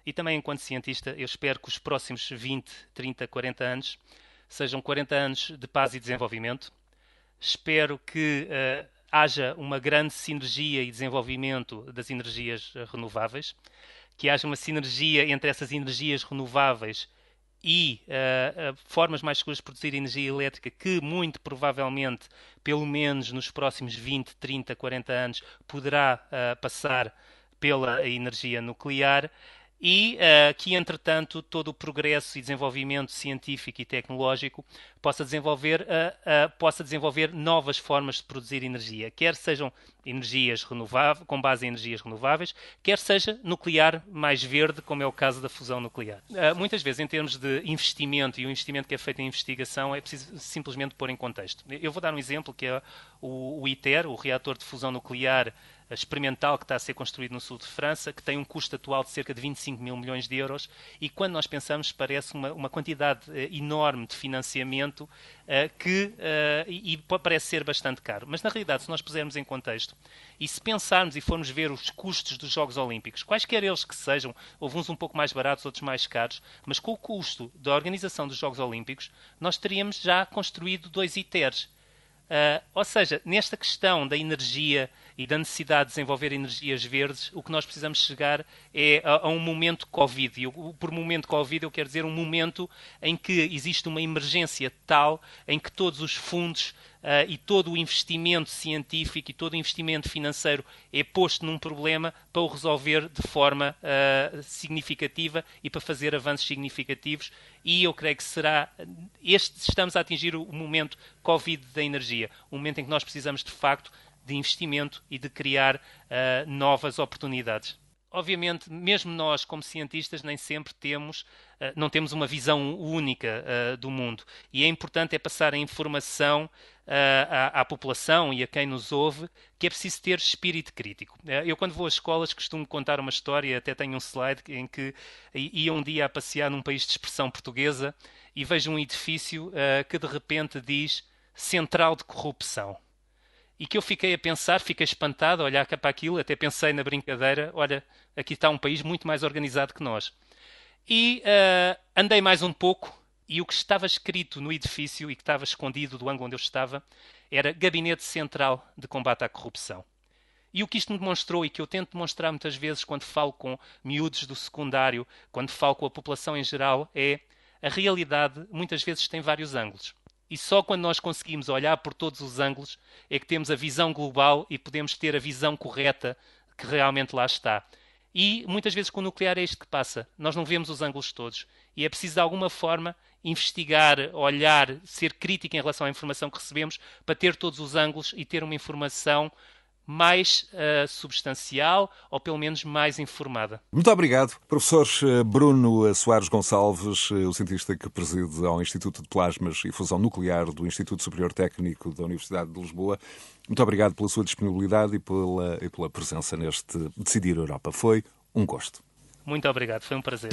e também enquanto cientista, eu espero que os próximos 20, 30, 40 anos sejam 40 anos de paz e desenvolvimento. Espero que uh, haja uma grande sinergia e desenvolvimento das energias eh, renováveis, que haja uma sinergia entre essas energias renováveis e uh, formas mais seguras de produzir energia elétrica que muito provavelmente, pelo menos nos próximos 20, 30, 40 anos, poderá uh, passar pela energia nuclear e uh, que, entretanto, todo o progresso e desenvolvimento científico e tecnológico possa desenvolver, uh, uh, possa desenvolver novas formas de produzir energia, quer sejam energias renováveis, com base em energias renováveis, quer seja nuclear mais verde, como é o caso da fusão nuclear. muitas vezes, em termos de investimento, e o investimento que é feito em investigação, é preciso simplesmente pôr em contexto. Eu vou dar um exemplo, que é o, o ITER, o reator de fusão nuclear experimental que está a ser construído no sul de França, que tem um custo atual de cerca de 25 mil milhões de euros, e quando nós pensamos, parece uma, uma quantidade uh, enorme de financiamento uh, que, uh, e, e parece ser bastante caro. Mas, na realidade, se nós pusermos em contexto, e se pensarmos e formos ver os custos dos Jogos Olímpicos, quaisquer eles que sejam, houve uns um pouco mais baratos, outros mais caros, mas com o custo da organização dos Jogos Olímpicos, nós teríamos já construído dois ITERs. Uh, ou seja, nesta questão da energia e da necessidade de desenvolver energias verdes, o que nós precisamos chegar é a, a um momento Covid. E eu, por momento Covid eu quero dizer um momento em que existe uma emergência tal em que todos os fundos uh, e todo o investimento científico e todo o investimento financeiro é posto num problema para o resolver de forma uh, significativa e para fazer avanços significativos. E eu creio que será. Este, estamos a atingir o momento Covid da energia, o momento em que nós precisamos de facto de investimento e de criar uh, novas oportunidades obviamente, mesmo nós, como cientistas, nem sempre temos, eh, não temos uma visão única uh, do mundo. E é importante é passar a informação uh, à, à, população e a quem nos ouve que é preciso ter espírito crítico. Uh, eu, quando vou às escolas, costumo contar uma história, até tenho um slide em que ia um dia a passear num país de expressão portuguesa e vejo um edifício que de repente diz Central de Corrupção e que eu fiquei a pensar, fiquei espantado a olhar para aquilo, até pensei na brincadeira, olha, aqui está um país muito mais organizado que nós. E uh, andei mais um pouco e o que estava escrito no edifício e que estava escondido do ângulo onde eu estava era Gabinete Central de Combate à Corrupção. E o que isto me demonstrou e que eu tento demonstrar muitas vezes quando falo com miúdos do secundário, quando falo com a população em geral, é a realidade muitas vezes tem vários ângulos. E só quando nós conseguimos olhar por todos os ângulos é que temos a visão global e podemos ter a visão correta que realmente lá está. E muitas vezes com o nuclear é isto que passa. Nós não vemos os ângulos todos. E é preciso, de alguma forma, investigar, olhar, ser crítico em relação à informação que recebemos para ter todos os ângulos e ter uma informação mais uh, substancial ou pelo menos mais informada. Muito obrigado, professor eh, Bruno Soares Gonçalves, eh, o cientista que preside ao Instituto de Plasmas e Fusão Nuclear do Instituto Superior Técnico da Universidade de Lisboa. Muito obrigado pela sua disponibilidade e pela, e pela presença neste Decidir Europa. Foi um gosto. Muito obrigado, foi um prazer.